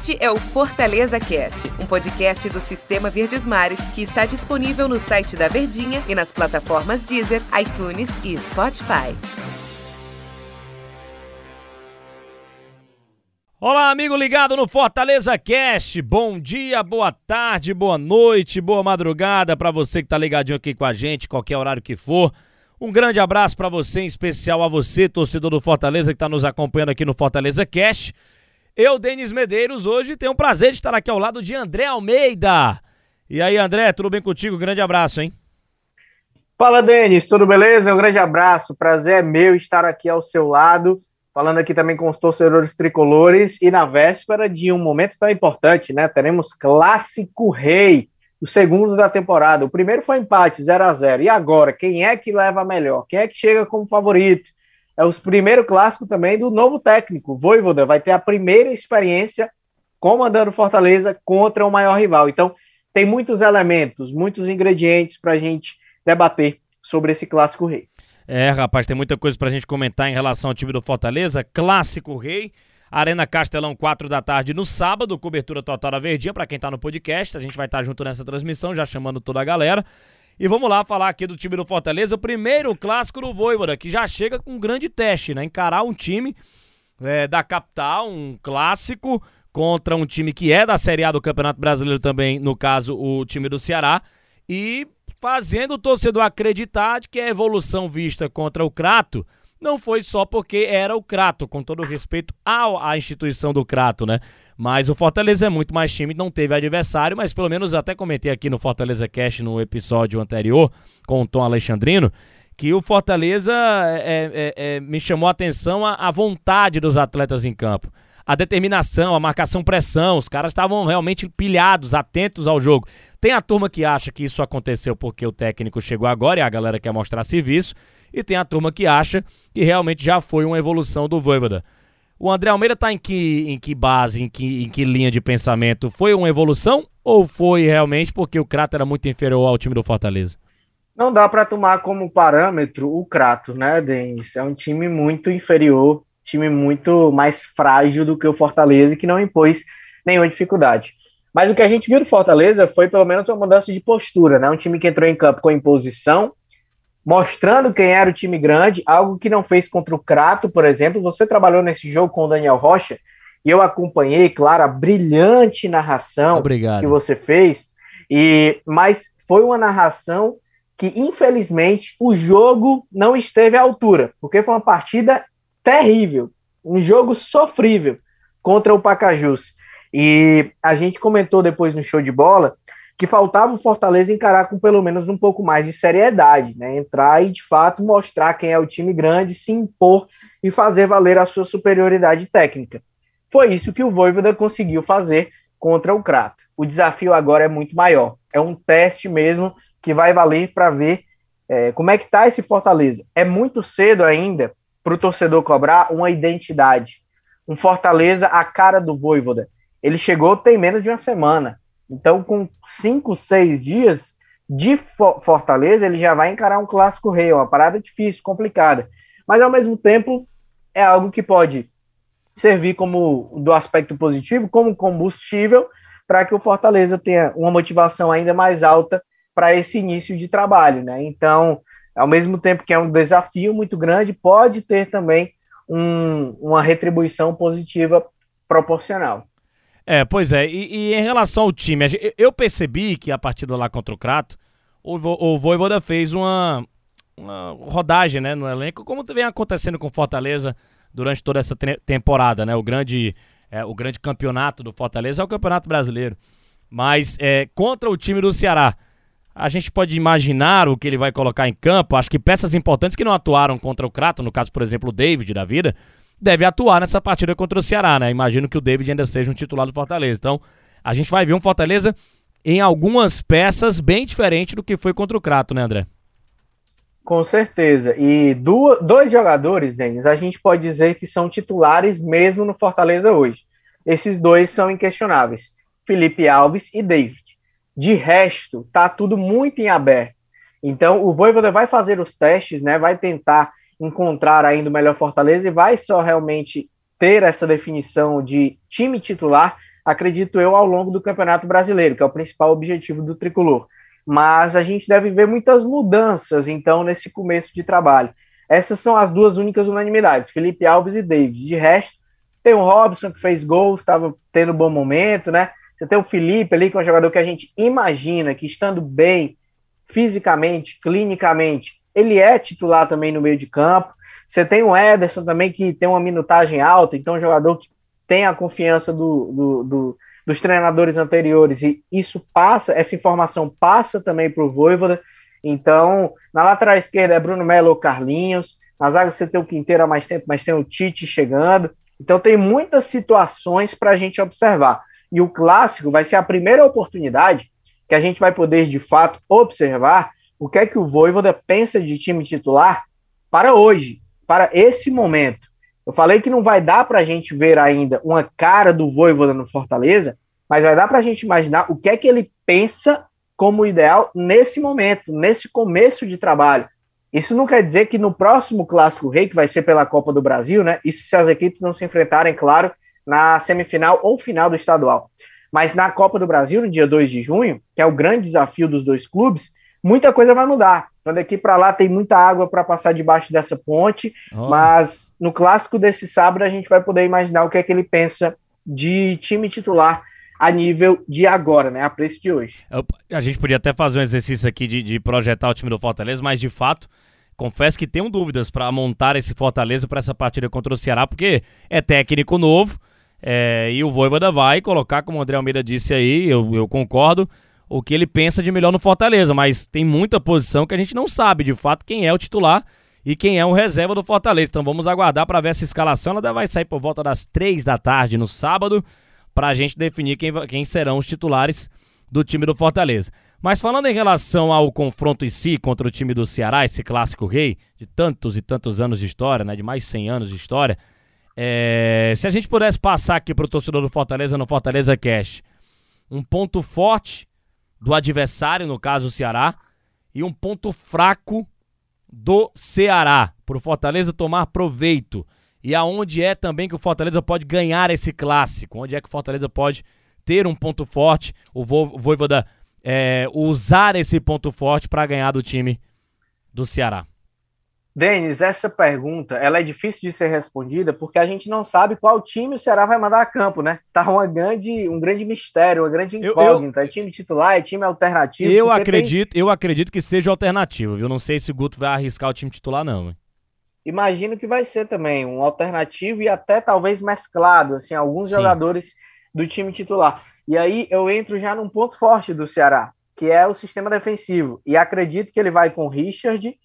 Este é o Fortaleza Cast, um podcast do Sistema Verdes Mares que está disponível no site da Verdinha e nas plataformas Deezer, iTunes e Spotify. Olá, amigo ligado no Fortaleza Cast. Bom dia, boa tarde, boa noite, boa madrugada para você que tá ligadinho aqui com a gente, qualquer horário que for. Um grande abraço para você, em especial a você, torcedor do Fortaleza que está nos acompanhando aqui no Fortaleza Cast. Eu, Denis Medeiros, hoje tenho o prazer de estar aqui ao lado de André Almeida. E aí, André, tudo bem contigo? Grande abraço, hein? Fala, Denis, tudo beleza? Um grande abraço. Prazer é meu estar aqui ao seu lado, falando aqui também com os torcedores tricolores e na véspera de um momento tão importante, né? Teremos Clássico Rei, o segundo da temporada. O primeiro foi empate, 0 a 0 E agora, quem é que leva melhor? Quem é que chega como favorito? É o primeiro clássico também do novo técnico. Voivoda vai ter a primeira experiência comandando Fortaleza contra o maior rival. Então, tem muitos elementos, muitos ingredientes para a gente debater sobre esse clássico rei. É, rapaz, tem muita coisa para a gente comentar em relação ao time do Fortaleza. Clássico rei. Arena Castelão, 4 da tarde no sábado, cobertura total da Verdinha, para quem está no podcast. A gente vai estar tá junto nessa transmissão, já chamando toda a galera. E vamos lá falar aqui do time do Fortaleza, o primeiro clássico do Voivoda, que já chega com um grande teste, né? Encarar um time é, da capital, um clássico, contra um time que é da Série A do Campeonato Brasileiro também, no caso, o time do Ceará, e fazendo o torcedor acreditar de que a evolução vista contra o Crato não foi só porque era o Crato, com todo respeito ao, à instituição do Crato, né? Mas o Fortaleza é muito mais time, não teve adversário, mas pelo menos até comentei aqui no Fortaleza Cast no episódio anterior com o Tom Alexandrino que o Fortaleza é, é, é, me chamou a atenção a, a, vontade dos atletas em campo. A determinação, a marcação pressão, os caras estavam realmente pilhados, atentos ao jogo. Tem a turma que acha que isso aconteceu porque o técnico chegou agora e a galera quer mostrar serviço, e tem a turma que acha que realmente já foi uma evolução do Voivoda. O André Almeida está em que, em que base, em que, em que linha de pensamento? Foi uma evolução ou foi realmente porque o Crato era muito inferior ao time do Fortaleza? Não dá para tomar como parâmetro o Crato, né, Denis? É um time muito inferior, time muito mais frágil do que o Fortaleza, que não impôs nenhuma dificuldade. Mas o que a gente viu do Fortaleza foi pelo menos uma mudança de postura, né? Um time que entrou em campo com imposição, mostrando quem era o time grande, algo que não fez contra o Crato, por exemplo. Você trabalhou nesse jogo com o Daniel Rocha e eu acompanhei, claro, a brilhante narração Obrigado. que você fez. E mas foi uma narração que infelizmente o jogo não esteve à altura, porque foi uma partida terrível, um jogo sofrível contra o Pacajus. E a gente comentou depois no show de bola que faltava o Fortaleza encarar com pelo menos um pouco mais de seriedade, né? Entrar e de fato mostrar quem é o time grande, se impor e fazer valer a sua superioridade técnica. Foi isso que o Voivoda conseguiu fazer contra o Crato. O desafio agora é muito maior. É um teste mesmo que vai valer para ver é, como é que está esse Fortaleza. É muito cedo ainda para o torcedor cobrar uma identidade. Um Fortaleza a cara do Voivoda. Ele chegou tem menos de uma semana. Então, com cinco, seis dias de Fortaleza, ele já vai encarar um clássico rei, uma parada difícil, complicada. Mas, ao mesmo tempo, é algo que pode servir como, do aspecto positivo, como combustível, para que o Fortaleza tenha uma motivação ainda mais alta para esse início de trabalho. Né? Então, ao mesmo tempo que é um desafio muito grande, pode ter também um, uma retribuição positiva proporcional. É, pois é. E, e, em relação ao time, eu percebi que a partida lá contra o Crato, o, o Voivoda fez uma, uma rodagem né, no elenco, como vem acontecendo com Fortaleza durante toda essa temporada, né? O grande, é, o grande campeonato do Fortaleza é o Campeonato Brasileiro. Mas é, contra o time do Ceará, a gente pode imaginar o que ele vai colocar em campo. Acho que peças importantes que não atuaram contra o Crato, no caso, por exemplo, o David da vida, deve atuar nessa partida contra o Ceará, né? Imagino que o David ainda seja um titular do Fortaleza. Então, a gente vai ver um Fortaleza em algumas peças bem diferente do que foi contra o Crato, né, André? Com certeza. E do, dois jogadores, Denis, a gente pode dizer que são titulares mesmo no Fortaleza hoje. Esses dois são inquestionáveis: Felipe Alves e David. De resto, tá tudo muito em aberto. Então, o Voivoda vai fazer os testes, né? Vai tentar encontrar ainda o melhor Fortaleza e vai só realmente ter essa definição de time titular acredito eu, ao longo do Campeonato Brasileiro, que é o principal objetivo do tricolor. Mas a gente deve ver muitas mudanças, então, nesse começo de trabalho. Essas são as duas únicas unanimidades, Felipe Alves e David. De resto, tem o Robson, que fez gol, estava tendo um bom momento, né? Você tem o Felipe ali, que é um jogador que a gente imagina que estando bem fisicamente, clinicamente, ele é titular também no meio de campo. Você tem o Ederson também, que tem uma minutagem alta, então é um jogador que tem a confiança do, do, do, dos treinadores anteriores, e isso passa, essa informação passa também para o Voivoda. Então, na lateral esquerda é Bruno Melo ou Carlinhos, na zaga você tem o Quinteiro há mais tempo, mas tem o Tite chegando. Então, tem muitas situações para a gente observar. E o clássico vai ser a primeira oportunidade que a gente vai poder, de fato, observar o que é que o Voivoda pensa de time titular para hoje, para esse momento. Eu falei que não vai dar para a gente ver ainda uma cara do Voivoda no Fortaleza, mas vai dar para a gente imaginar o que é que ele pensa como ideal nesse momento, nesse começo de trabalho. Isso não quer dizer que no próximo Clássico Rei, que vai ser pela Copa do Brasil, né? Isso se as equipes não se enfrentarem, claro, na semifinal ou final do estadual. Mas na Copa do Brasil, no dia 2 de junho, que é o grande desafio dos dois clubes, muita coisa vai mudar. Então, daqui para lá tem muita água para passar debaixo dessa ponte, oh. mas no clássico desse sábado a gente vai poder imaginar o que é que ele pensa de time titular a nível de agora, né? A preço de hoje. A gente podia até fazer um exercício aqui de, de projetar o time do Fortaleza, mas de fato, confesso que tenho dúvidas para montar esse Fortaleza para essa partida contra o Ceará, porque é técnico novo é, e o Voivoda vai colocar, como o André Almeida disse aí, eu, eu concordo, o que ele pensa de melhor no Fortaleza, mas tem muita posição que a gente não sabe de fato quem é o titular e quem é o reserva do Fortaleza. Então vamos aguardar para ver essa escalação. Ela vai sair por volta das três da tarde no sábado para a gente definir quem, quem serão os titulares do time do Fortaleza. Mas falando em relação ao confronto em si contra o time do Ceará, esse clássico rei de tantos e tantos anos de história, né, de mais de 100 anos de história, é, se a gente pudesse passar aqui para o torcedor do Fortaleza no Fortaleza Cash, um ponto forte do adversário, no caso o Ceará, e um ponto fraco do Ceará, para o Fortaleza tomar proveito. E aonde é também que o Fortaleza pode ganhar esse clássico? Onde é que o Fortaleza pode ter um ponto forte, o Voivoda é, usar esse ponto forte para ganhar do time do Ceará? Denis, essa pergunta ela é difícil de ser respondida porque a gente não sabe qual time o Ceará vai mandar a campo, né? Tá uma grande, um grande mistério, uma grande incógnita. Eu, eu, é time titular, é time alternativo? Eu acredito, tem... eu acredito que seja alternativo, viu? Não sei se o Guto vai arriscar o time titular, não. Imagino que vai ser também um alternativo e até talvez mesclado, assim, alguns Sim. jogadores do time titular. E aí eu entro já num ponto forte do Ceará, que é o sistema defensivo. E acredito que ele vai com Richard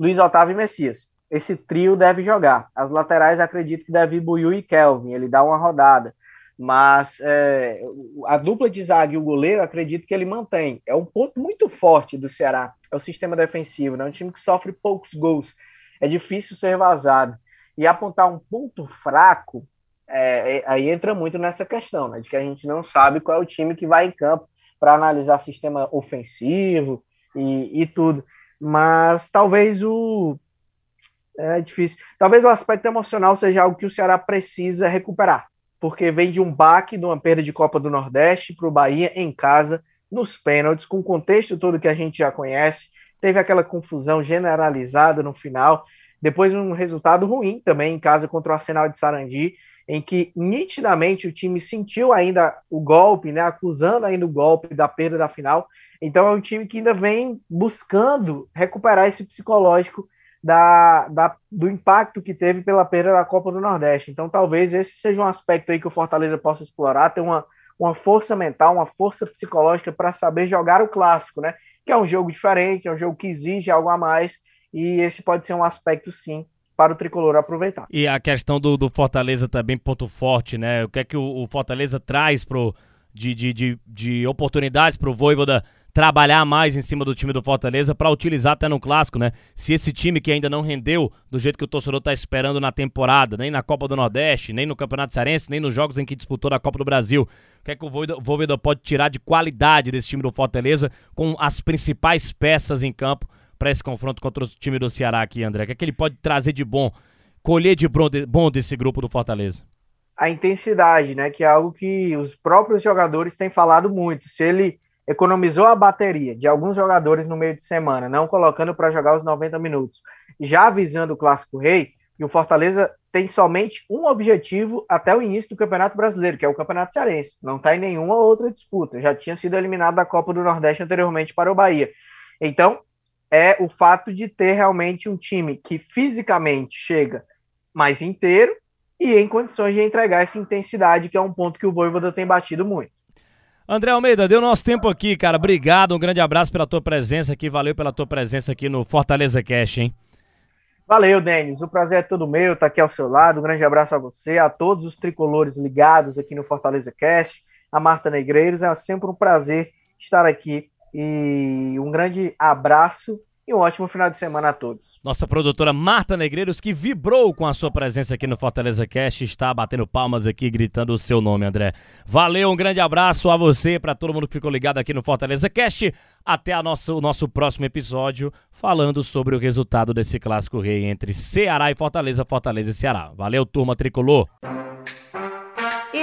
Luiz Otávio e Messias. Esse trio deve jogar. As laterais acredito que deve Buiu e Kelvin, ele dá uma rodada. Mas é, a dupla de zaga e o goleiro, acredito que ele mantém. É um ponto muito forte do Ceará, é o sistema defensivo. É né? um time que sofre poucos gols. É difícil ser vazado. E apontar um ponto fraco, é, é, aí entra muito nessa questão, né? De que a gente não sabe qual é o time que vai em campo para analisar sistema ofensivo e, e tudo mas talvez o é difícil. Talvez o aspecto emocional seja algo que o Ceará precisa recuperar, porque vem de um baque, de uma perda de Copa do Nordeste para o Bahia em casa, nos pênaltis, com o contexto todo que a gente já conhece. Teve aquela confusão generalizada no final, depois um resultado ruim também em casa contra o Arsenal de Sarandi, em que nitidamente o time sentiu ainda o golpe, né, acusando ainda o golpe da perda da final, então é um time que ainda vem buscando recuperar esse psicológico da, da, do impacto que teve pela perda da Copa do Nordeste. Então talvez esse seja um aspecto aí que o Fortaleza possa explorar, ter uma, uma força mental, uma força psicológica para saber jogar o clássico, né? Que é um jogo diferente, é um jogo que exige algo a mais, e esse pode ser um aspecto sim para o tricolor aproveitar. E a questão do, do Fortaleza também, ponto forte, né? O que é que o, o Fortaleza traz pro, de, de, de, de oportunidades para o Voivoda trabalhar mais em cima do time do Fortaleza para utilizar até no clássico, né? Se esse time que ainda não rendeu do jeito que o torcedor tá esperando na temporada, nem na Copa do Nordeste, nem no Campeonato Cearense, nem nos jogos em que disputou a Copa do Brasil, o que é que o Voivoda pode tirar de qualidade desse time do Fortaleza com as principais peças em campo para esse confronto contra o time do Ceará aqui, André? O que é que ele pode trazer de bom, colher de bom desse grupo do Fortaleza? a intensidade, né? Que é algo que os próprios jogadores têm falado muito. Se ele economizou a bateria de alguns jogadores no meio de semana, não colocando para jogar os 90 minutos, já avisando o Clássico Rei, e o Fortaleza tem somente um objetivo até o início do Campeonato Brasileiro, que é o Campeonato Cearense. Não está em nenhuma outra disputa. Já tinha sido eliminado da Copa do Nordeste anteriormente para o Bahia. Então, é o fato de ter realmente um time que fisicamente chega mais inteiro e em condições de entregar essa intensidade, que é um ponto que o Voivoda tem batido muito. André Almeida, deu nosso tempo aqui, cara. Obrigado, um grande abraço pela tua presença aqui, valeu pela tua presença aqui no Fortaleza Cash, hein? Valeu, Denis. O prazer é todo meu, tá aqui ao seu lado. Um grande abraço a você, a todos os tricolores ligados aqui no Fortaleza Cast, a Marta Negreiros. É sempre um prazer estar aqui e um grande abraço e um ótimo final de semana a todos. Nossa produtora Marta Negreiros, que vibrou com a sua presença aqui no Fortaleza Cast, está batendo palmas aqui, gritando o seu nome, André. Valeu, um grande abraço a você, para todo mundo que ficou ligado aqui no Fortaleza Cast. Até a nossa, o nosso próximo episódio, falando sobre o resultado desse clássico rei entre Ceará e Fortaleza, Fortaleza e Ceará. Valeu, turma tricolor.